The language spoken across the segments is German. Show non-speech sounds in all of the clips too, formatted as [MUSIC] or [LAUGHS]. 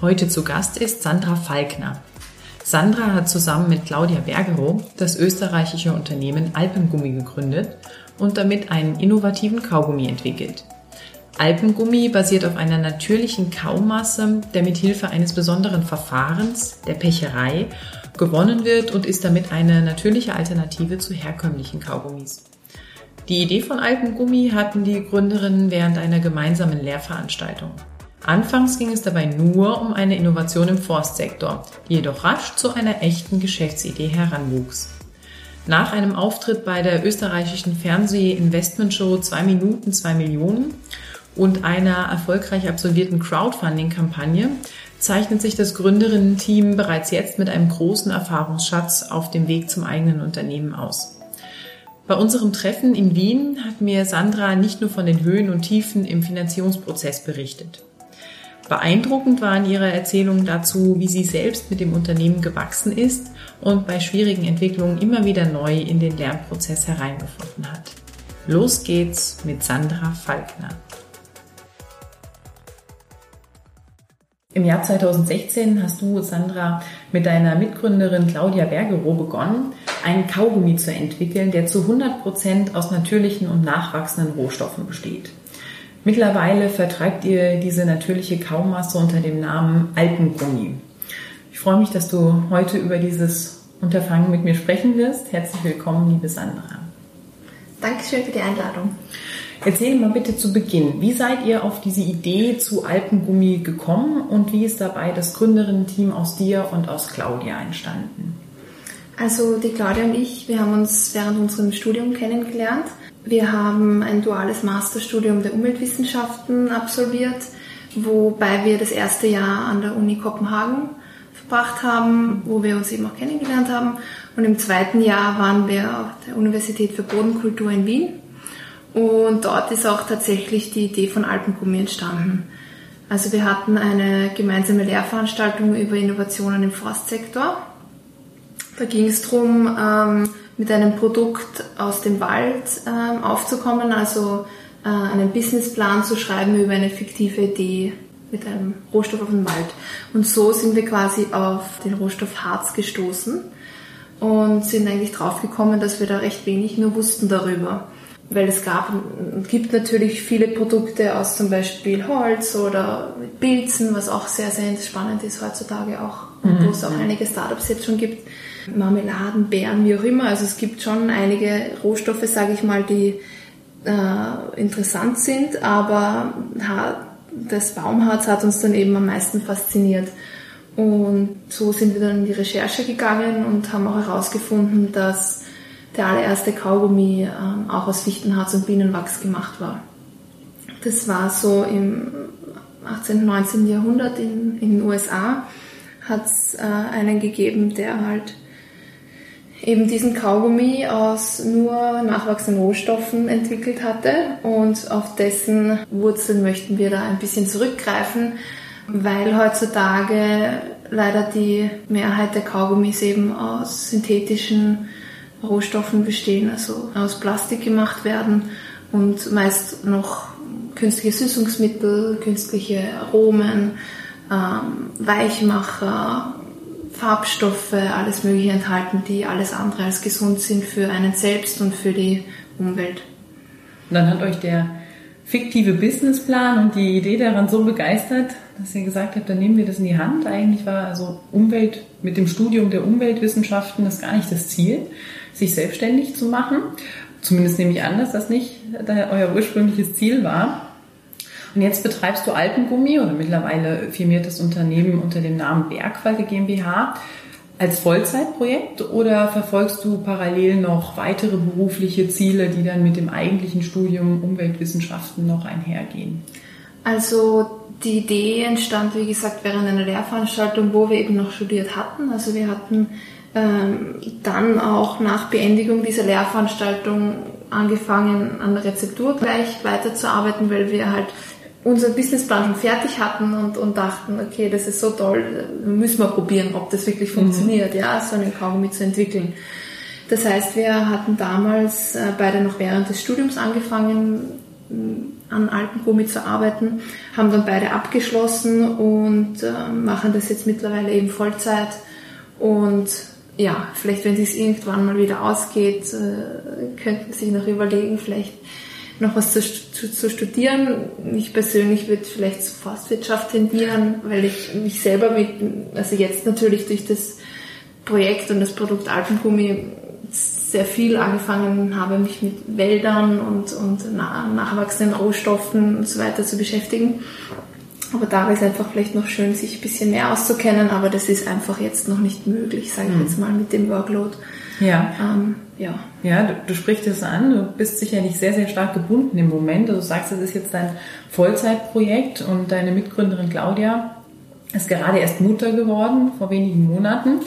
Heute zu Gast ist Sandra Falkner. Sandra hat zusammen mit Claudia Bergerow das österreichische Unternehmen Alpengummi gegründet und damit einen innovativen Kaugummi entwickelt. Alpengummi basiert auf einer natürlichen Kaumasse, der mit Hilfe eines besonderen Verfahrens, der Pecherei, gewonnen wird und ist damit eine natürliche Alternative zu herkömmlichen Kaugummis. Die Idee von Alpengummi hatten die Gründerinnen während einer gemeinsamen Lehrveranstaltung. Anfangs ging es dabei nur um eine Innovation im Forstsektor, die jedoch rasch zu einer echten Geschäftsidee heranwuchs. Nach einem Auftritt bei der österreichischen Fernseh-Investmentshow 2 Minuten 2 Millionen und einer erfolgreich absolvierten Crowdfunding-Kampagne zeichnet sich das Gründerinnen-Team bereits jetzt mit einem großen Erfahrungsschatz auf dem Weg zum eigenen Unternehmen aus. Bei unserem Treffen in Wien hat mir Sandra nicht nur von den Höhen und Tiefen im Finanzierungsprozess berichtet. Beeindruckend waren ihre Erzählungen dazu, wie sie selbst mit dem Unternehmen gewachsen ist und bei schwierigen Entwicklungen immer wieder neu in den Lernprozess hereingefunden hat. Los geht's mit Sandra Falkner. Im Jahr 2016 hast du, Sandra, mit deiner Mitgründerin Claudia Bergerow begonnen, einen Kaugummi zu entwickeln, der zu 100 Prozent aus natürlichen und nachwachsenden Rohstoffen besteht. Mittlerweile vertreibt ihr diese natürliche Kaumasse unter dem Namen Alpengummi. Ich freue mich, dass du heute über dieses Unterfangen mit mir sprechen wirst. Herzlich willkommen, liebe Sandra. Dankeschön für die Einladung. Erzähl mal bitte zu Beginn, wie seid ihr auf diese Idee zu Alpengummi gekommen und wie ist dabei das Gründerinnen-Team aus dir und aus Claudia entstanden? Also die Claudia und ich, wir haben uns während unserem Studium kennengelernt wir haben ein duales Masterstudium der Umweltwissenschaften absolviert, wobei wir das erste Jahr an der Uni Kopenhagen verbracht haben, wo wir uns eben auch kennengelernt haben. Und im zweiten Jahr waren wir auf der Universität für Bodenkultur in Wien. Und dort ist auch tatsächlich die Idee von Alpengummi entstanden. Also wir hatten eine gemeinsame Lehrveranstaltung über Innovationen im Forstsektor. Da ging es darum, ähm, mit einem Produkt aus dem Wald äh, aufzukommen, also äh, einen Businessplan zu schreiben über eine fiktive Idee mit einem Rohstoff auf dem Wald. Und so sind wir quasi auf den Rohstoff Harz gestoßen und sind eigentlich draufgekommen, dass wir da recht wenig nur wussten darüber. Weil es gab und gibt natürlich viele Produkte aus zum Beispiel Holz oder Pilzen, was auch sehr, sehr spannend ist heutzutage auch, mhm. wo es auch einige Startups jetzt schon gibt. Marmeladen, Beeren, wie auch immer. Also es gibt schon einige Rohstoffe, sage ich mal, die äh, interessant sind, aber das Baumharz hat uns dann eben am meisten fasziniert. Und so sind wir dann in die Recherche gegangen und haben auch herausgefunden, dass der allererste Kaugummi äh, auch aus Fichtenharz und Bienenwachs gemacht war. Das war so im 18. und 19. Jahrhundert in, in den USA hat es äh, einen gegeben, der halt eben diesen Kaugummi aus nur nachwachsenden Rohstoffen entwickelt hatte. Und auf dessen Wurzeln möchten wir da ein bisschen zurückgreifen, weil heutzutage leider die Mehrheit der Kaugummis eben aus synthetischen Rohstoffen bestehen, also aus Plastik gemacht werden und meist noch künstliche Süßungsmittel, künstliche Aromen, ähm, Weichmacher, Farbstoffe, alles Mögliche enthalten, die alles andere als gesund sind für einen selbst und für die Umwelt. Und dann hat euch der fiktive Businessplan und die Idee daran so begeistert, dass ihr gesagt habt, dann nehmen wir das in die Hand. Eigentlich war also Umwelt mit dem Studium der Umweltwissenschaften das gar nicht das Ziel, sich selbstständig zu machen. Zumindest nehme ich an, dass das nicht euer ursprüngliches Ziel war. Und jetzt betreibst du Alpengummi oder mittlerweile firmiert das Unternehmen unter dem Namen Bergwalde GmbH als Vollzeitprojekt oder verfolgst du parallel noch weitere berufliche Ziele, die dann mit dem eigentlichen Studium Umweltwissenschaften noch einhergehen? Also die Idee entstand, wie gesagt, während einer Lehrveranstaltung, wo wir eben noch studiert hatten. Also wir hatten ähm, dann auch nach Beendigung dieser Lehrveranstaltung angefangen, an der Rezeptur gleich weiterzuarbeiten, weil wir halt unseren Businessplan schon fertig hatten und, und dachten, okay, das ist so toll, müssen wir probieren, ob das wirklich mhm. funktioniert, mhm. ja, so einen Kaugummi zu entwickeln. Das heißt, wir hatten damals äh, beide noch während des Studiums angefangen, an Alpengummi zu arbeiten, haben dann beide abgeschlossen und äh, machen das jetzt mittlerweile eben Vollzeit. Und ja, vielleicht wenn es irgendwann mal wieder ausgeht, äh, könnten sich noch überlegen, vielleicht noch was zu, zu, zu studieren. Ich persönlich würde vielleicht zur Forstwirtschaft tendieren, weil ich mich selber mit, also jetzt natürlich durch das Projekt und das Produkt Alpengummi sehr viel angefangen habe, mich mit Wäldern und, und nachwachsenden Rohstoffen und so weiter zu beschäftigen. Aber da ist einfach vielleicht noch schön, sich ein bisschen mehr auszukennen, aber das ist einfach jetzt noch nicht möglich, sage ich mhm. jetzt mal, mit dem Workload. Ja. Ähm, ja. Ja, du, du sprichst es an, du bist sicherlich sehr, sehr stark gebunden im Moment. Also du sagst, das ist jetzt dein Vollzeitprojekt und deine Mitgründerin Claudia ist gerade erst Mutter geworden, vor wenigen Monaten.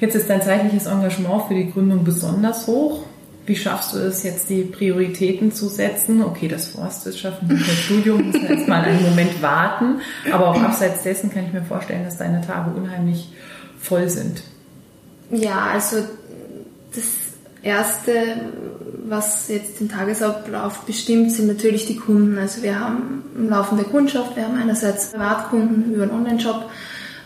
Jetzt ist dein zeitliches Engagement für die Gründung besonders hoch. Wie schaffst du es jetzt, die Prioritäten zu setzen? Okay, das Forstwirtschaften und das Studium muss jetzt mal einen Moment warten. Aber auch abseits dessen kann ich mir vorstellen, dass deine Tage unheimlich voll sind. Ja, also das Erste, was jetzt den Tagesablauf bestimmt, sind natürlich die Kunden. Also wir haben im Laufe der Kundschaft, wir haben einerseits Privatkunden über einen Online-Shop,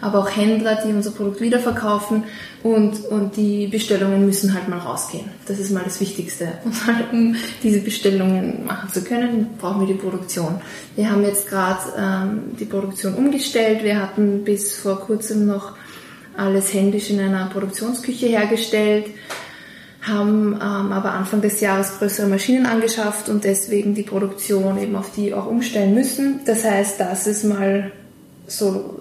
aber auch Händler, die unser Produkt wiederverkaufen und, und die Bestellungen müssen halt mal rausgehen. Das ist mal das Wichtigste. Und [LAUGHS] halt, um diese Bestellungen machen zu können, brauchen wir die Produktion. Wir haben jetzt gerade ähm, die Produktion umgestellt. Wir hatten bis vor kurzem noch alles händisch in einer Produktionsküche hergestellt, haben ähm, aber Anfang des Jahres größere Maschinen angeschafft und deswegen die Produktion eben auf die auch umstellen müssen. Das heißt, das ist mal so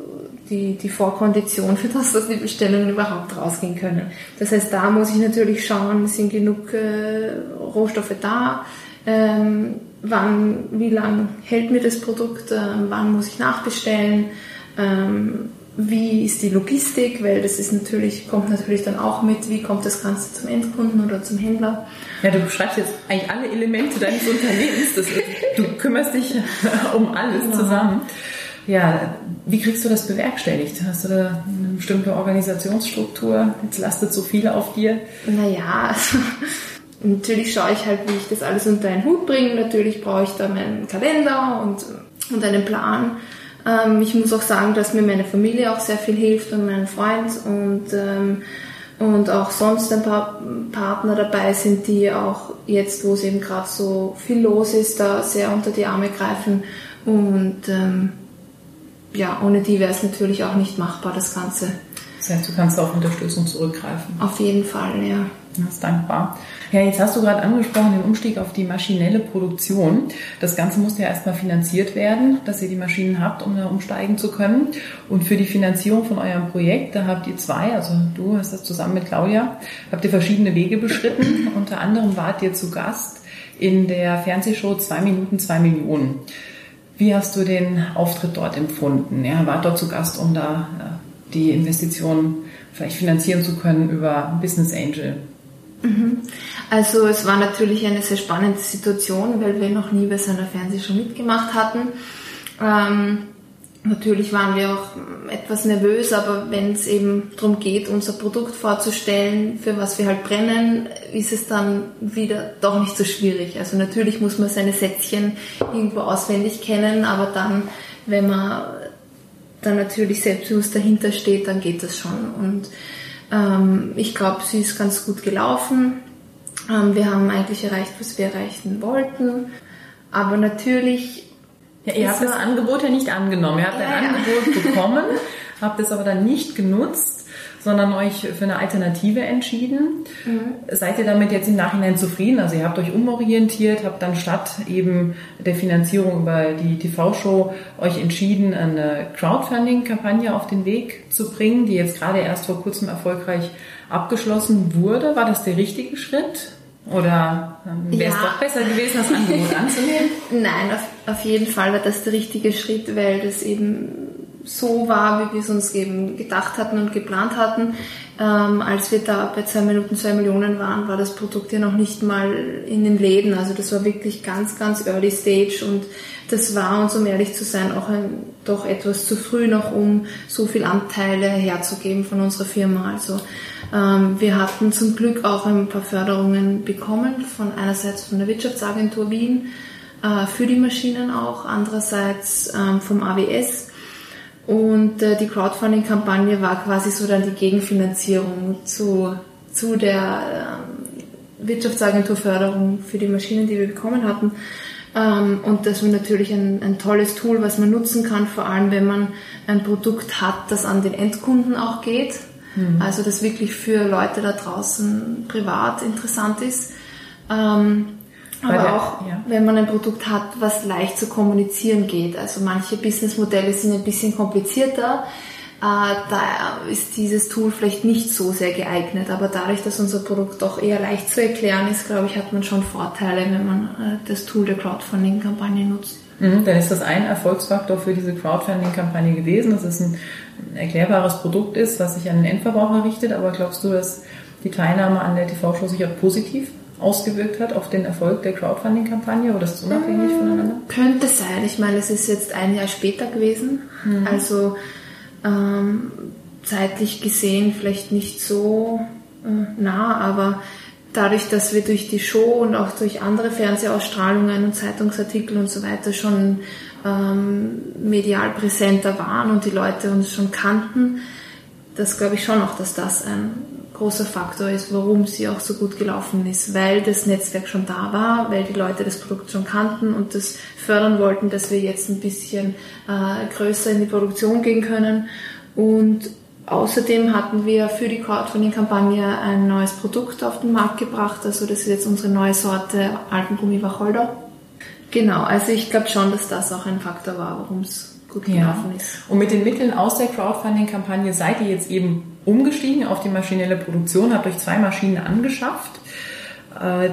die, die Vorkondition für das, dass die Bestellungen überhaupt rausgehen können. Das heißt, da muss ich natürlich schauen, sind genug äh, Rohstoffe da, ähm, wann, wie lang hält mir das Produkt, äh, wann muss ich nachbestellen, ähm, wie ist die Logistik, weil das ist natürlich, kommt natürlich dann auch mit, wie kommt das Ganze zum Endkunden oder zum Händler. Ja, du beschreibst jetzt eigentlich alle Elemente deines Unternehmens. Das, du kümmerst dich [LAUGHS] um alles genau. zusammen. Ja, wie kriegst du das bewerkstelligt? Hast du da eine bestimmte Organisationsstruktur? Jetzt lastet so viel auf dir. Naja, also, natürlich schaue ich halt, wie ich das alles unter einen Hut bringe. Natürlich brauche ich da meinen Kalender und, und einen Plan. Ähm, ich muss auch sagen, dass mir meine Familie auch sehr viel hilft und mein Freund und, ähm, und auch sonst ein paar Partner dabei sind, die auch jetzt, wo es eben gerade so viel los ist, da sehr unter die Arme greifen und ähm, ja, ohne die wäre es natürlich auch nicht machbar, das Ganze. Das heißt, du kannst auf Unterstützung zurückgreifen. Auf jeden Fall, ja. Das ist dankbar. Ja, jetzt hast du gerade angesprochen den Umstieg auf die maschinelle Produktion. Das Ganze musste ja erstmal finanziert werden, dass ihr die Maschinen habt, um da umsteigen zu können. Und für die Finanzierung von eurem Projekt, da habt ihr zwei, also du hast das zusammen mit Claudia, habt ihr verschiedene Wege beschritten. [LAUGHS] Unter anderem wart ihr zu Gast in der Fernsehshow Zwei Minuten, zwei Millionen. Wie hast du den Auftritt dort empfunden? Er war dort zu Gast, um da äh, die Investitionen vielleicht finanzieren zu können über Business Angel. Mhm. Also es war natürlich eine sehr spannende Situation, weil wir noch nie bei seiner Fernsehshow mitgemacht hatten. Ähm, Natürlich waren wir auch etwas nervös, aber wenn es eben darum geht, unser Produkt vorzustellen, für was wir halt brennen, ist es dann wieder doch nicht so schwierig. Also natürlich muss man seine Sätzchen irgendwo auswendig kennen, aber dann, wenn man dann natürlich selbstbewusst dahinter steht, dann geht das schon. Und ähm, ich glaube, sie ist ganz gut gelaufen. Ähm, wir haben eigentlich erreicht, was wir erreichen wollten. Aber natürlich ja, ihr habt das Angebot ja nicht angenommen. Ihr habt ja, ein ja. Angebot bekommen, [LAUGHS] habt es aber dann nicht genutzt, sondern euch für eine Alternative entschieden. Mhm. Seid ihr damit jetzt im Nachhinein zufrieden? Also ihr habt euch umorientiert, habt dann statt eben der Finanzierung über die TV-Show euch entschieden, eine Crowdfunding-Kampagne auf den Weg zu bringen, die jetzt gerade erst vor kurzem erfolgreich abgeschlossen wurde. War das der richtige Schritt? Oder ähm, wäre es ja. doch besser gewesen, das Angebot anzunehmen? [LAUGHS] Nein, auf, auf jeden Fall war das der richtige Schritt, weil das eben so war, wie wir es uns eben gedacht hatten und geplant hatten. Ähm, als wir da bei zwei Minuten zwei Millionen waren, war das Produkt ja noch nicht mal in den Läden. Also das war wirklich ganz, ganz early stage und das war uns, um ehrlich zu sein, auch ein, doch etwas zu früh noch, um so viel Anteile herzugeben von unserer Firma. Also ähm, wir hatten zum Glück auch ein paar Förderungen bekommen, von einerseits von der Wirtschaftsagentur Wien äh, für die Maschinen auch, andererseits ähm, vom AWS. Und äh, die Crowdfunding-Kampagne war quasi so dann die Gegenfinanzierung zu, zu der äh, Wirtschaftsagenturförderung für die Maschinen, die wir bekommen hatten. Ähm, und das war natürlich ein, ein tolles Tool, was man nutzen kann, vor allem wenn man ein Produkt hat, das an den Endkunden auch geht. Mhm. Also das wirklich für Leute da draußen privat interessant ist. Ähm, aber der, auch, ja. wenn man ein Produkt hat, was leicht zu kommunizieren geht. Also manche Businessmodelle sind ein bisschen komplizierter. Äh, da ist dieses Tool vielleicht nicht so sehr geeignet. Aber dadurch, dass unser Produkt doch eher leicht zu erklären ist, glaube ich, hat man schon Vorteile, wenn man äh, das Tool der Crowdfunding-Kampagne nutzt. Mhm, dann ist das ein Erfolgsfaktor für diese Crowdfunding-Kampagne gewesen, dass es ein erklärbares Produkt ist, was sich an den Endverbraucher richtet. Aber glaubst du, dass die Teilnahme an der TV-Show sich auch positiv ausgewirkt hat auf den Erfolg der Crowdfunding-Kampagne oder ist es unabhängig mhm, voneinander? Könnte sein. Ich meine, es ist jetzt ein Jahr später gewesen. Mhm. Also ähm, zeitlich gesehen vielleicht nicht so äh, nah, aber dadurch, dass wir durch die Show und auch durch andere Fernsehausstrahlungen und Zeitungsartikel und so weiter schon ähm, medial präsenter waren und die Leute uns schon kannten, das glaube ich schon auch, dass das ein großer Faktor ist, warum sie auch so gut gelaufen ist, weil das Netzwerk schon da war, weil die Leute das Produkt schon kannten und das fördern wollten, dass wir jetzt ein bisschen äh, größer in die Produktion gehen können und Außerdem hatten wir für die Crowdfunding-Kampagne ein neues Produkt auf den Markt gebracht. Also das ist jetzt unsere neue Sorte Alpengummi Wacholder. Genau, also ich glaube schon, dass das auch ein Faktor war, warum es gut gelaufen ja. ist. Und mit den Mitteln aus der Crowdfunding-Kampagne seid ihr jetzt eben umgestiegen auf die maschinelle Produktion, habt euch zwei Maschinen angeschafft. Äh,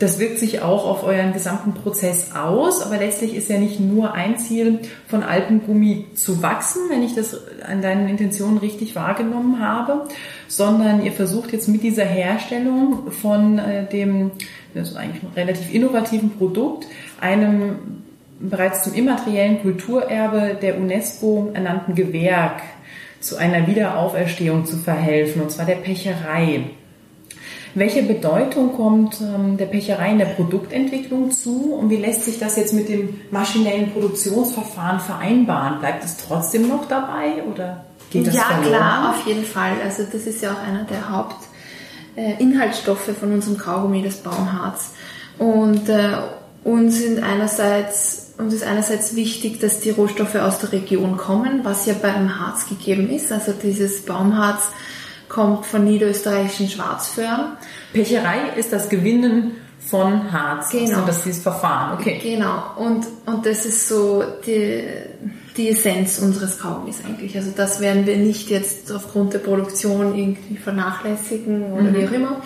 das wirkt sich auch auf euren gesamten Prozess aus, aber letztlich ist ja nicht nur ein Ziel von Alpengummi zu wachsen, wenn ich das an deinen Intentionen richtig wahrgenommen habe, sondern ihr versucht jetzt mit dieser Herstellung von äh, dem, das ist eigentlich ein relativ innovativen Produkt, einem bereits zum immateriellen Kulturerbe der UNESCO ernannten Gewerk zu einer Wiederauferstehung zu verhelfen, und zwar der Pecherei. Welche Bedeutung kommt ähm, der Pecherei in der Produktentwicklung zu und wie lässt sich das jetzt mit dem maschinellen Produktionsverfahren vereinbaren? Bleibt es trotzdem noch dabei oder geht das Ja, verloren? klar, auf jeden Fall. Also das ist ja auch einer der Hauptinhaltsstoffe äh, von unserem Kaugummi, das Baumharz. Und äh, uns sind einerseits uns ist einerseits wichtig, dass die Rohstoffe aus der Region kommen, was ja beim Harz gegeben ist. Also dieses Baumharz kommt von niederösterreichischen Schwarzföhren. Pecherei ist das Gewinnen von Harz. Genau. Also das ist Verfahren, okay. Genau. Und, und das ist so die, die Essenz unseres Kaugummis eigentlich. Also das werden wir nicht jetzt aufgrund der Produktion irgendwie vernachlässigen oder mhm. wie auch immer.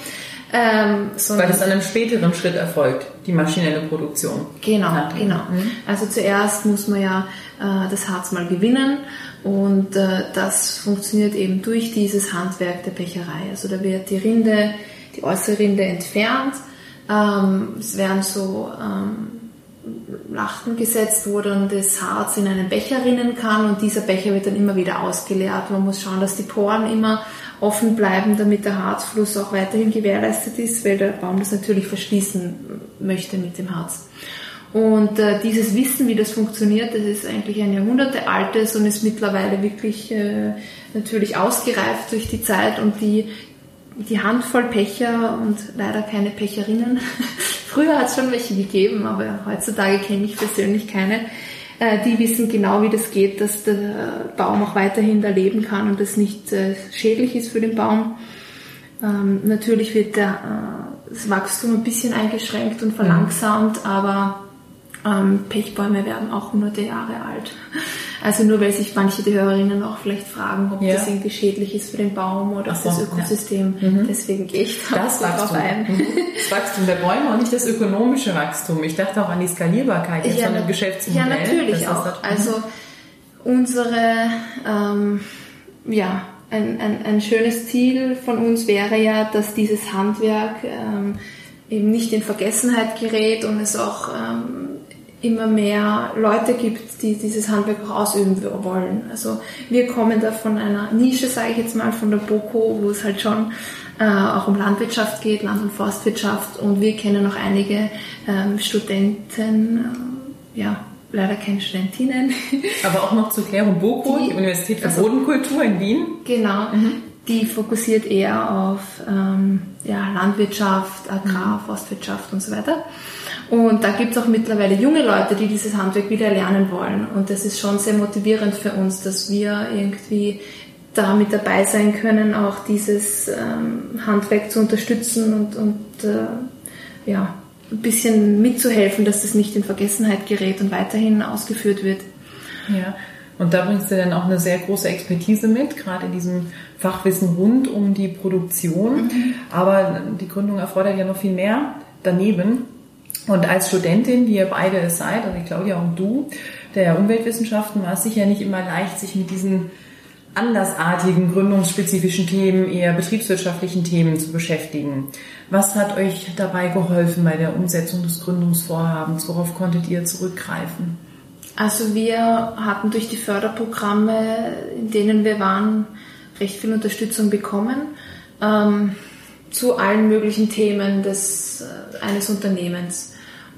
Ähm, Weil das an einem späteren Schritt erfolgt, die maschinelle Produktion. Genau, genau. Mhm. Also zuerst muss man ja äh, das Harz mal gewinnen und äh, das funktioniert eben durch dieses Handwerk der Pecherei. Also da wird die Rinde, die äußere Rinde entfernt. Ähm, es werden so ähm, Lachten gesetzt, wo dann das Harz in einen Becher rinnen kann und dieser Becher wird dann immer wieder ausgeleert. Man muss schauen, dass die Poren immer offen bleiben, damit der Harzfluss auch weiterhin gewährleistet ist, weil der Baum das natürlich verschließen möchte mit dem Harz. Und äh, dieses Wissen, wie das funktioniert, das ist eigentlich ein Jahrhunderte altes und ist mittlerweile wirklich äh, natürlich ausgereift durch die Zeit und die, die Handvoll Pecher und leider keine Pecherinnen. [LAUGHS] Früher hat es schon welche gegeben, aber heutzutage kenne ich persönlich keine. Äh, die wissen genau, wie das geht, dass der Baum auch weiterhin da leben kann und das nicht äh, schädlich ist für den Baum. Ähm, natürlich wird äh, das Wachstum ein bisschen eingeschränkt und verlangsamt, aber ähm, Pechbäume werden auch hunderte Jahre alt. Also nur weil sich manche der Hörerinnen auch vielleicht fragen, ob Ja. das irgendwie schädlich ist für den Baum oder Ach das Ökosystem. ja. Mhm. Deswegen gehe ich da Das Wachstum. ein. Mhm. Das Wachstum der Bäume und nicht das ökonomische Wachstum. Ich dachte auch an die Skalierbarkeit jetzt von na- dem Geschäftsmodell. Ja, natürlich auch. das- Also unsere, ähm, ja, ein, ein, ein schönes Ziel von uns wäre ja, dass dieses Handwerk ähm, eben nicht in Vergessenheit gerät und es auch ähm, immer mehr Leute gibt, die dieses Handwerk auch ausüben wollen. Also wir kommen da von einer Nische, sage ich jetzt mal, von der BOKO, wo es halt schon äh, auch um Landwirtschaft geht, Land- und Forstwirtschaft und wir kennen auch einige ähm, Studenten, äh, ja, leider keine Studentinnen, [LAUGHS] Aber auch noch zur Klärung BOKO, die, Die- Universität für also- Bodenkultur in Wien. genau, die fokussiert eher auf ähm, ja, Landwirtschaft, Agrar, Forstwirtschaft und so weiter. Und da gibt es auch mittlerweile junge Leute, die dieses Handwerk wieder lernen wollen. Und das ist schon sehr motivierend für uns, dass wir irgendwie da mit dabei sein können, auch dieses ähm, Handwerk zu unterstützen und, und äh, ja, ein bisschen mitzuhelfen, dass das nicht in Vergessenheit gerät und weiterhin ausgeführt wird. Ja. Und da bringst du dann auch eine sehr große Expertise mit, gerade in diesem Fachwissen rund um die Produktion. Aber die Gründung erfordert ja noch viel mehr daneben. Und als Studentin, wie ihr beide es seid, also Claudia und du, der Umweltwissenschaften, war es sicher nicht immer leicht, sich mit diesen andersartigen, gründungsspezifischen Themen, eher betriebswirtschaftlichen Themen zu beschäftigen. Was hat euch dabei geholfen bei der Umsetzung des Gründungsvorhabens? Worauf konntet ihr zurückgreifen? Also wir hatten durch die Förderprogramme, in denen wir waren, recht viel Unterstützung bekommen ähm, zu allen möglichen Themen des, äh, eines Unternehmens.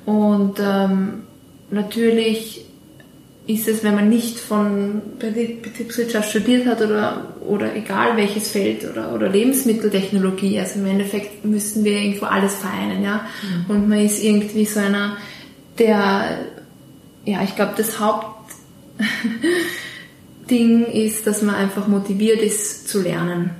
Und ähm, natürlich ist es, wenn man nicht von Betrieb- Betriebswirtschaft studiert hat oder, oder egal welches Feld oder, oder Lebensmitteltechnologie, also im Endeffekt müssen wir irgendwo alles vereinen, ja. Und man ist irgendwie so einer, der, ja, ich glaube, das Hauptding [LAUGHS] ist, dass man einfach motiviert ist zu lernen.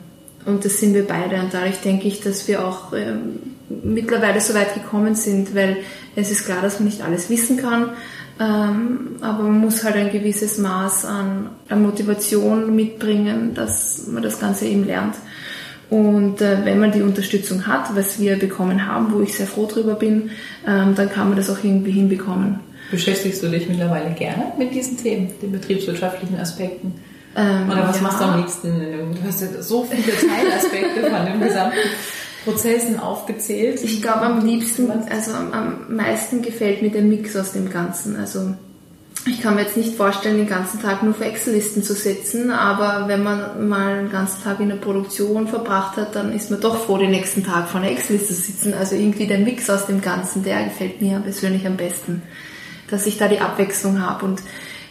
Und das sind wir beide. Und dadurch denke ich, dass wir auch ähm, mittlerweile so weit gekommen sind, weil es ist klar, dass man nicht alles wissen kann. Ähm, aber man muss halt ein gewisses Maß an, an Motivation mitbringen, dass man das Ganze eben lernt. Und äh, wenn man die Unterstützung hat, was wir bekommen haben, wo ich sehr froh drüber bin, ähm, dann kann man das auch irgendwie hinbekommen. Beschäftigst du dich mittlerweile gerne mit diesen Themen, den betriebswirtschaftlichen Aspekten? Ähm, Oder was ja. machst du am liebsten? Du hast ja so viele Teilaspekte von den gesamten [LAUGHS] Prozessen aufgezählt. Ich glaube am liebsten, also am, meisten gefällt mir der Mix aus dem Ganzen. Also ich kann mir jetzt nicht vorstellen, den ganzen Tag nur für Excel-Listen zu sitzen, aber wenn man mal einen ganzen Tag in der Produktion verbracht hat, dann ist man doch froh, den nächsten Tag vor einer Excel-Liste zu sitzen. Also irgendwie der Mix aus dem Ganzen, der gefällt mir persönlich am besten, dass ich da die Abwechslung habe und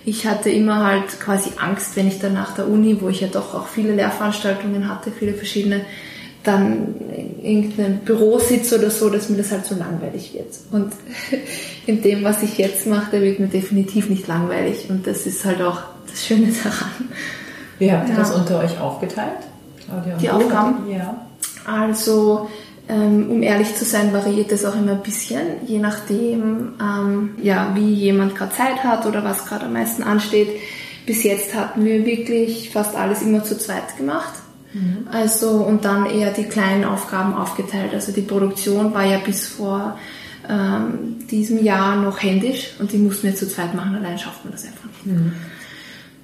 ich hatte immer halt quasi Angst, wenn ich dann nach der Uni, wo ich ja doch auch viele Lehrveranstaltungen hatte, viele verschiedene, dann in irgendeinem Büro sitze oder so, dass mir das halt so langweilig wird. Und [LAUGHS] in dem, was ich jetzt mache, da wird mir definitiv nicht langweilig. Und das ist halt auch das Schöne daran. Wie habt ihr Ja. das unter euch aufgeteilt? Claudia und Die? Aufgaben? Ja. Also, ähm, um ehrlich zu sein, variiert das auch immer ein bisschen, je nachdem, ähm, ja, wie jemand gerade Zeit hat oder was gerade am meisten ansteht. Bis jetzt hatten wir wirklich fast alles immer zu zweit gemacht. Also, und dann eher die kleinen Aufgaben aufgeteilt. Also die Produktion war ja bis vor ähm, diesem Jahr noch händisch und die mussten wir zu zweit machen, allein schafft man das einfach nicht.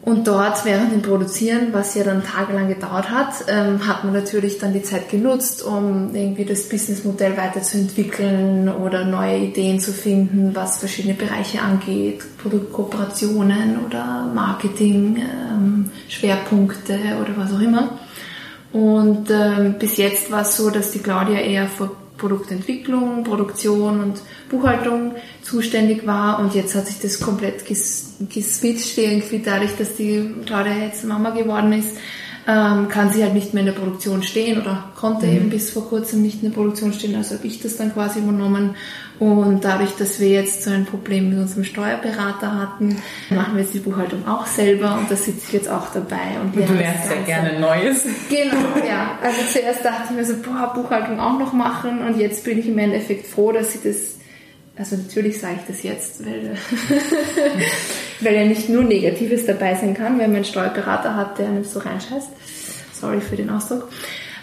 Und dort während dem Produzieren, was ja dann tagelang gedauert hat, ähm, hat man natürlich dann die Zeit genutzt, um irgendwie das Businessmodell weiterzuentwickeln oder neue Ideen zu finden, was verschiedene Bereiche angeht, Produktkooperationen oder Marketing, ähm, Schwerpunkte oder was auch immer. Und ähm, bis jetzt war es so, dass die Claudia eher für Produktentwicklung, Produktion und Buchhaltung zuständig war. Und jetzt hat sich das komplett ges geswitcht irgendwie dadurch, dass die Claudia jetzt Mama geworden ist, ähm, kann sie halt nicht mehr in der Produktion stehen oder konnte eben bis vor kurzem nicht in der Produktion stehen, also habe ich das dann quasi übernommen und dadurch, dass wir jetzt so ein Problem mit unserem Steuerberater hatten, machen wir jetzt die Buchhaltung auch selber und da sitze ich jetzt auch dabei. Und, Und du lernst ja gerne Neues. Genau, [LAUGHS] ja. Also zuerst dachte ich mir so, boah, Buchhaltung auch noch machen und jetzt bin ich im Endeffekt froh, dass ich das, also natürlich sage ich das jetzt, weil [LAUGHS] Weil ja nicht nur Negatives dabei sein kann, wenn man einen Steuerberater hat, der nicht so reinscheißt. Sorry für den Ausdruck.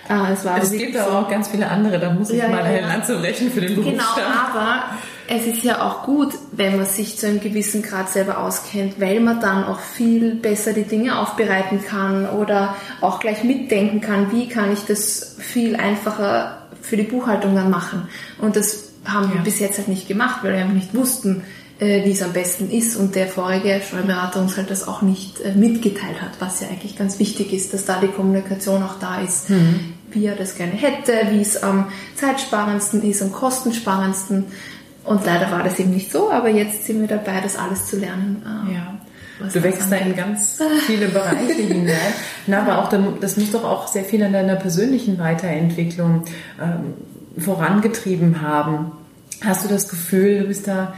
Äh, es, war es gibt aber auch ganz viele andere, da muss ich ja, mal ja. Lanze brechen für den Berufsstand. Genau, aber es ist ja auch gut, wenn man sich zu einem gewissen Grad selber auskennt, weil man dann auch viel besser die Dinge aufbereiten kann oder auch gleich mitdenken kann, wie kann ich das viel einfacher für die Buchhaltung dann machen. Und das haben ja. wir bis jetzt halt nicht gemacht, weil wir einfach nicht wussten, äh, wie es am besten ist und der vorige Steuerberater uns halt das auch nicht äh, mitgeteilt hat, was ja eigentlich ganz wichtig ist, dass da die Kommunikation auch da ist, mhm. wie er das gerne hätte, wie es am zeitsparendsten ist, am kostensparendsten und leider war das eben nicht so, aber jetzt sind wir dabei, das alles zu lernen. Äh, ja. Du wächst da in ganz viele Bereiche [LAUGHS] hinein. Na, aber auch, das muss doch auch sehr viel an deiner persönlichen Weiterentwicklung ähm, vorangetrieben haben. Hast du das Gefühl, du bist da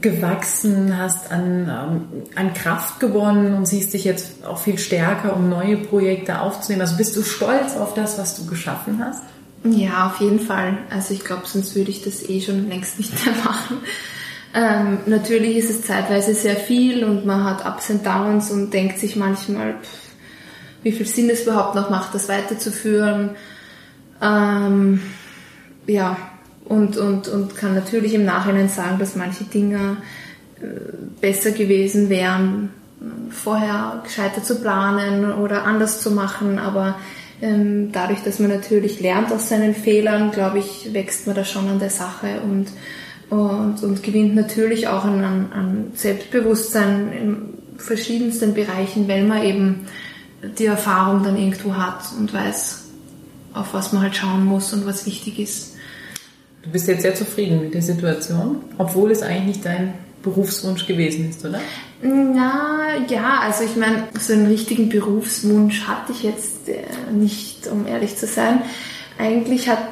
gewachsen, hast an, ähm, an Kraft gewonnen und siehst dich jetzt auch viel stärker, um neue Projekte aufzunehmen? Also bist du stolz auf das, was du geschaffen hast? Ja, auf jeden Fall. Also ich glaube, sonst würde ich das eh schon längst nicht mehr machen. Ähm, natürlich ist es zeitweise sehr viel und man hat Ups und Downs und denkt sich manchmal, pff, wie viel Sinn es überhaupt noch macht, das weiterzuführen. Ähm, ja, und, und, und kann natürlich im Nachhinein sagen, dass manche Dinge äh, besser gewesen wären, vorher gescheiter zu planen oder anders zu machen, aber ähm, dadurch, dass man natürlich lernt aus seinen Fehlern, glaube ich, wächst man da schon an der Sache und, und, und gewinnt natürlich auch an, an Selbstbewusstsein in verschiedensten Bereichen, weil man eben die Erfahrung dann irgendwo hat und weiß, auf was man halt schauen muss und was wichtig ist. Du bist jetzt sehr zufrieden mit der Situation, obwohl es eigentlich nicht dein Berufswunsch gewesen ist, oder? Na, ja, also ich meine, so einen richtigen Berufswunsch hatte ich jetzt äh, nicht, um ehrlich zu sein. Eigentlich hat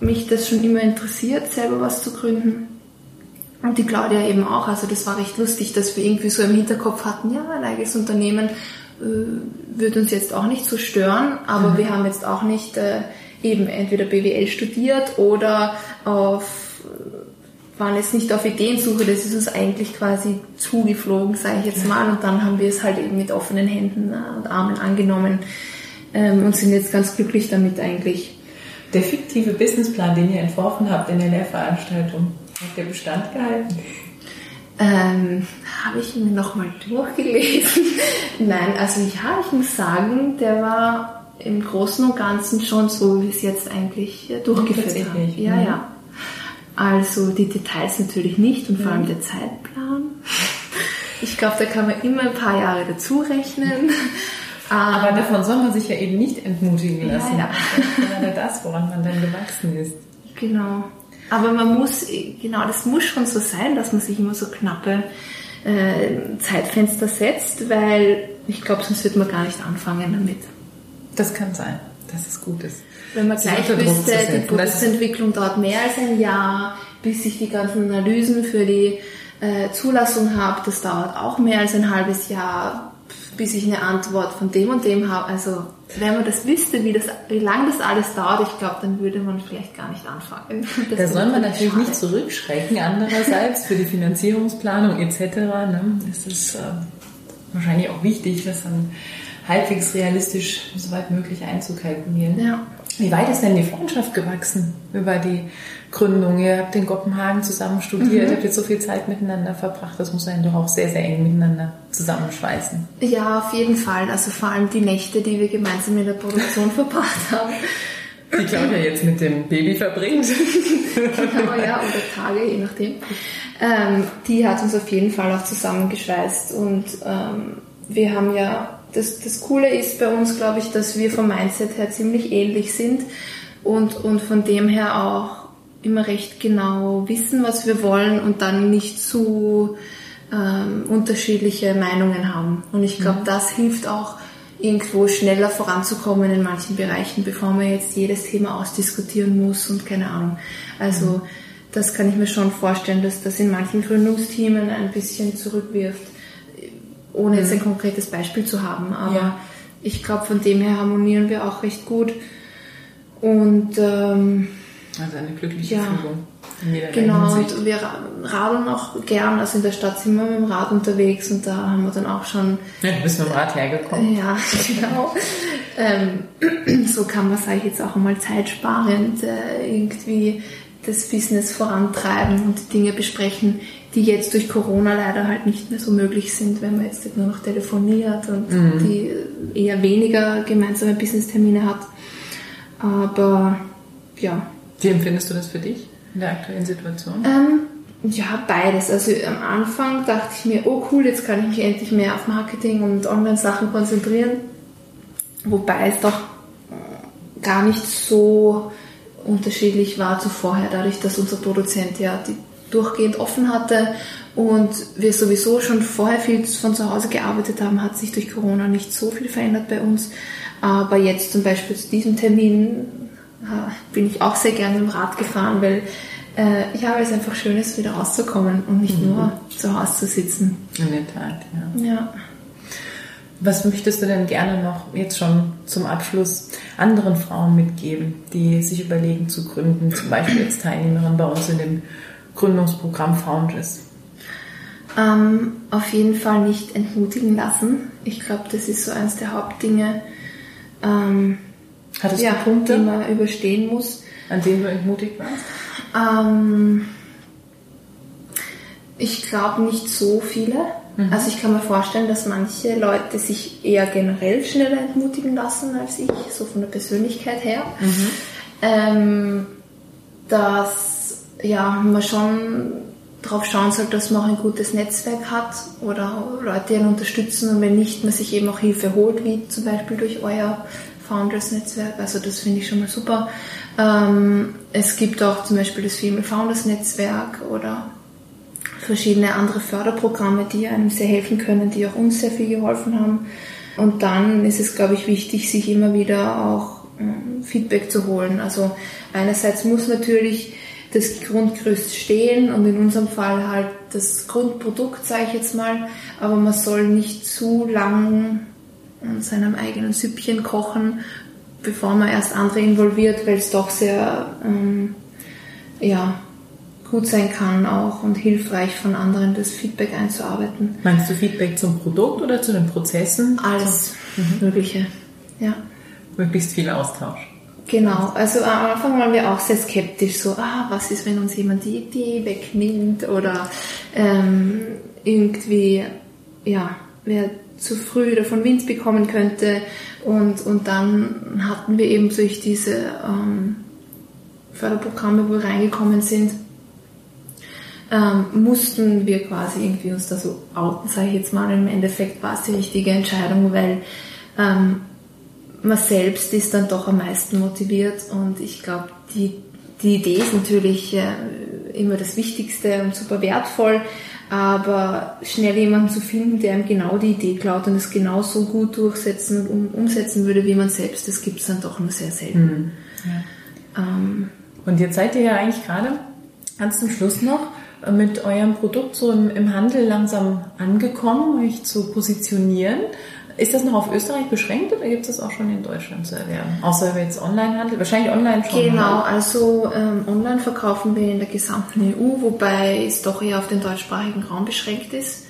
mich das schon immer interessiert, selber was zu gründen. Und die Claudia eben auch. Also das war recht lustig, dass wir irgendwie so im Hinterkopf hatten, ja, ein eigenes Unternehmen äh, wird uns jetzt auch nicht so stören, aber mhm. wir haben jetzt auch nicht äh, eben entweder BWL studiert oder auf waren jetzt nicht auf Ideensuche, das ist uns eigentlich quasi zugeflogen, sage ich jetzt mal. Und dann haben wir es halt eben mit offenen Händen und Armen angenommen ähm, und sind jetzt ganz glücklich damit eigentlich. Der fiktive Businessplan, den ihr entworfen habt in der Lehrveranstaltung, hat der Bestand gehalten? Ähm, habe ich ihn nochmal durchgelesen? [LAUGHS] Nein, also ja, ich muss sagen, der war im Großen und Ganzen schon so, wie es jetzt eigentlich äh, durchgeführt hat. Ja, mhm. ja. Also die Details natürlich nicht und vor allem mhm. der Zeitplan. Ich glaube, da kann man immer ein paar Jahre dazu rechnen. [LAUGHS] Aber ähm, davon soll man sich ja eben nicht entmutigen lassen. Ja, ja. Das ist gerade das, woran man dann gewachsen ist. Genau. Aber man muss, genau, das muss schon so sein, dass man sich immer so knappe äh, Zeitfenster setzt, weil ich glaube, sonst wird man gar nicht anfangen damit. Das kann sein, dass es gut ist. Wenn man gleich wüsste, die Produktentwicklung dauert mehr als ein Jahr, bis ich die ganzen Analysen für die äh, Zulassung habe, das dauert auch mehr als ein halbes Jahr, bis ich eine Antwort von dem und dem habe. Also wenn man das wüsste, wie, das, wie lange das alles dauert, ich glaube, dann würde man vielleicht gar nicht anfangen. [LAUGHS] Das da soll man natürlich schade. nicht zurückschrecken, andererseits für die Finanzierungsplanung etc. Ne? Das ist äh, wahrscheinlich auch wichtig, das dann halbwegs realistisch soweit möglich einzukalkulieren. Ja. Wie weit ist denn die Freundschaft gewachsen über die Gründung? Ihr habt in Kopenhagen zusammen studiert, mhm. habt jetzt so viel Zeit miteinander verbracht. Das muss einen doch auch sehr, sehr eng miteinander zusammenschweißen. Ja, auf jeden Fall. Also vor allem die Nächte, die wir gemeinsam in der Produktion [LAUGHS] verbracht haben. Die Claudia jetzt mit dem Baby verbringt. [LAUGHS] genau, ja, oder Tage, je nachdem. Ähm, die hat uns auf jeden Fall auch zusammengeschweißt und ähm, wir haben ja das, das Coole ist bei uns, glaube ich, dass wir vom Mindset her ziemlich ähnlich sind und, und von dem her auch immer recht genau wissen, was wir wollen und dann nicht zu ähm, unterschiedliche Meinungen haben. Und ich glaube, mhm. das hilft auch irgendwo schneller voranzukommen in manchen Bereichen, bevor man jetzt jedes Thema ausdiskutieren muss und keine Ahnung. Also mhm. das kann ich mir schon vorstellen, dass das in manchen Gründungsteamen ein bisschen zurückwirft ohne jetzt ein mhm. konkretes Beispiel zu haben. Aber ja. ich glaube, von dem her harmonieren wir auch recht gut. Und ähm, also eine glückliche ja. Fügung. Genau, und wir radeln auch gern, also in der Stadt sind wir mit dem Rad unterwegs und da haben wir dann auch schon... Ja, du bist mit dem Rad hergekommen. Ja, [LAUGHS] genau. ähm, [CLEARS THROAT] so kann man, sage ich jetzt auch mal, zeitsparend äh, irgendwie das Business vorantreiben und die Dinge besprechen, die jetzt durch Corona leider halt nicht mehr so möglich sind, wenn man jetzt nur noch telefoniert und mhm. die eher weniger gemeinsame Business-Termine hat. Aber ja. Wie empfindest du das für dich in der aktuellen Situation? Ähm, ja, beides. Also am Anfang dachte ich mir, oh cool, jetzt kann ich mich endlich mehr auf Marketing und Online-Sachen konzentrieren. Wobei es doch gar nicht so unterschiedlich war zu vorher, dadurch, dass unser Produzent ja die durchgehend offen hatte und wir sowieso schon vorher viel von zu Hause gearbeitet haben, hat sich durch Corona nicht so viel verändert bei uns. Aber jetzt zum Beispiel zu diesem Termin äh, bin ich auch sehr gerne im Rad gefahren, weil äh, ja, weil es einfach schön ist, wieder rauszukommen und nicht mhm. nur zu Hause zu sitzen. In der Tat, ja. ja. Was möchtest du denn gerne noch jetzt schon zum Abschluss anderen Frauen mitgeben, die sich überlegen zu gründen, zum Beispiel als Teilnehmerin bei uns in dem Gründungsprogramm Foundress? Ähm, auf jeden Fall nicht entmutigen lassen. Ich glaube, das ist so eines der Hauptdinge, ähm, Hattest ja, Punkte, die man überstehen muss. An denen du entmutigt warst? Ähm, ich glaube nicht so viele. Mhm. Also ich kann mir vorstellen, dass manche Leute sich eher generell schneller entmutigen lassen als ich, so von der Persönlichkeit her. Mhm. Ähm, dass ja, man schon darauf schauen soll, dass man auch ein gutes Netzwerk hat oder Leute, einen unterstützen und wenn nicht, man sich eben auch Hilfe holt, wie zum Beispiel durch euer Founders-Netzwerk. Also das finde ich schon mal super. Ähm, es gibt auch zum Beispiel das Female Founders-Netzwerk oder verschiedene andere Förderprogramme, die einem sehr helfen können, die auch uns sehr viel geholfen haben. Und dann ist es, glaube ich, wichtig, sich immer wieder auch ähm, Feedback zu holen. Also einerseits muss natürlich das Grundgerüst stehen und in unserem Fall halt das Grundprodukt, sage ich jetzt mal, aber man soll nicht zu lang in seinem eigenen Süppchen kochen, bevor man erst andere involviert, weil es doch sehr ähm, ja, gut sein kann auch und hilfreich von anderen das Feedback einzuarbeiten. Meinst du Feedback zum Produkt oder zu den Prozessen? Alles mhm. Mögliche, ja. Möglichst viel Austausch. Genau, also am Anfang waren wir auch sehr skeptisch, so, ah, was ist, wenn uns jemand die Idee wegnimmt oder ähm, irgendwie, ja, wer zu früh davon Wind bekommen könnte. Und, und dann hatten wir eben durch diese ähm, Förderprogramme, wo wir reingekommen sind, ähm, mussten wir quasi irgendwie uns da so outen, sage ich jetzt mal. Im Endeffekt war es die richtige Entscheidung, weil ähm, man selbst ist dann doch am meisten motiviert und ich glaube, die, die Idee ist natürlich äh, immer das Wichtigste und super wertvoll, aber schnell jemanden zu finden, der einem genau die Idee klaut und es genauso gut durchsetzen und umsetzen würde wie man selbst, das gibt es dann doch nur sehr selten. Mhm. Ja. Ähm, und jetzt seid ihr ja eigentlich gerade ganz zum Schluss noch mit eurem Produkt so im, im Handel langsam angekommen, euch zu positionieren. Ist das noch auf Österreich beschränkt oder gibt es das auch schon in Deutschland zu erwerben? Außer jetzt Onlinehandel? Wahrscheinlich online schon. Genau, oder? also ähm, online verkaufen wir in der gesamten EU, wobei es doch eher auf den deutschsprachigen Raum beschränkt ist.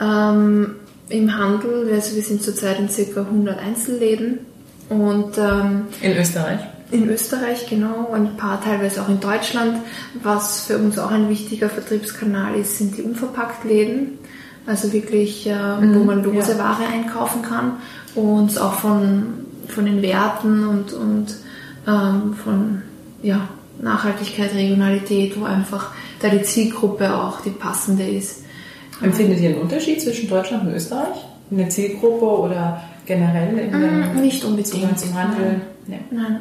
Ähm, Im Handel, also wir sind zurzeit in ca. 100 Einzelläden. Und, ähm, in Österreich? In Österreich, genau, und ein paar teilweise auch in Deutschland. Was für uns auch ein wichtiger Vertriebskanal ist, sind die Unverpacktläden. Also wirklich, äh, mhm, wo man lose ja. Ware einkaufen kann und auch von, von den Werten und, und ähm, von ja, Nachhaltigkeit, Regionalität, wo einfach da die Zielgruppe auch die passende ist. Empfindet ihr einen Unterschied zwischen Deutschland und Österreich? In der Zielgruppe oder generell in mm, Nicht unbedingt. Im Handel? Nein. Nein.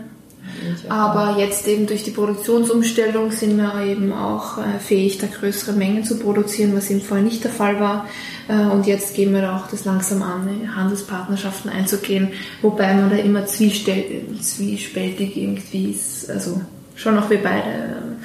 Aber jetzt eben durch die Produktionsumstellung sind wir eben auch äh, fähig, da größere Mengen zu produzieren, was eben vorher nicht der Fall war. Äh, und jetzt gehen wir auch das langsam an, Handelspartnerschaften einzugehen, wobei man da immer zwiespältig irgendwie ist. Also schon auch wir beide, äh,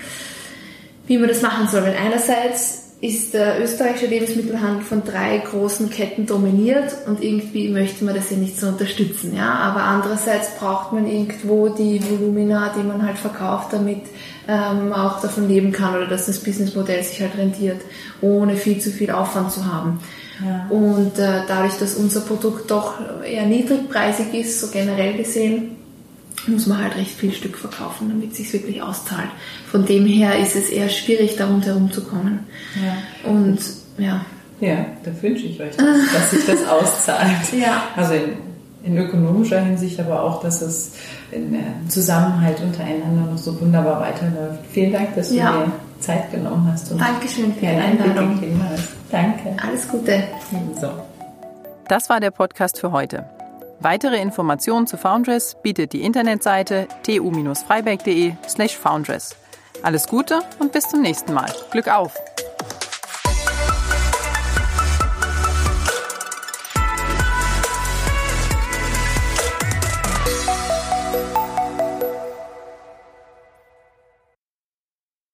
wie man das machen soll. Weil einerseits ist der österreichische Lebensmittelhandel von drei großen Ketten dominiert und irgendwie möchte man das ja nicht so unterstützen. Ja? Aber andererseits braucht man irgendwo die Volumina, die man halt verkauft, damit ähm, auch davon leben kann oder dass das Businessmodell sich halt rentiert, ohne viel zu viel Aufwand zu haben. Ja. Und äh, dadurch, dass unser Produkt doch eher niedrigpreisig ist, so generell gesehen, muss man halt recht viel Stück verkaufen, damit es sich wirklich auszahlt. Von dem her ist es eher schwierig, da rundherum zu kommen. Ja. Und ja. Ja, da wünsche ich euch, dass, dass sich das auszahlt. [LAUGHS] ja. Also in, in, ökonomischer Hinsicht, aber auch, dass es in äh, Zusammenhalt untereinander noch so wunderbar weiterläuft. Vielen Dank, dass du ja. dir Zeit genommen hast. Und Dankeschön für die Einladung. Danke. Alles Gute. So. Das war der Podcast für heute. Weitere Informationen zu Foundress bietet die Internetseite tu-freiberg.de slash foundress. Alles Gute und bis zum nächsten Mal. Glück auf!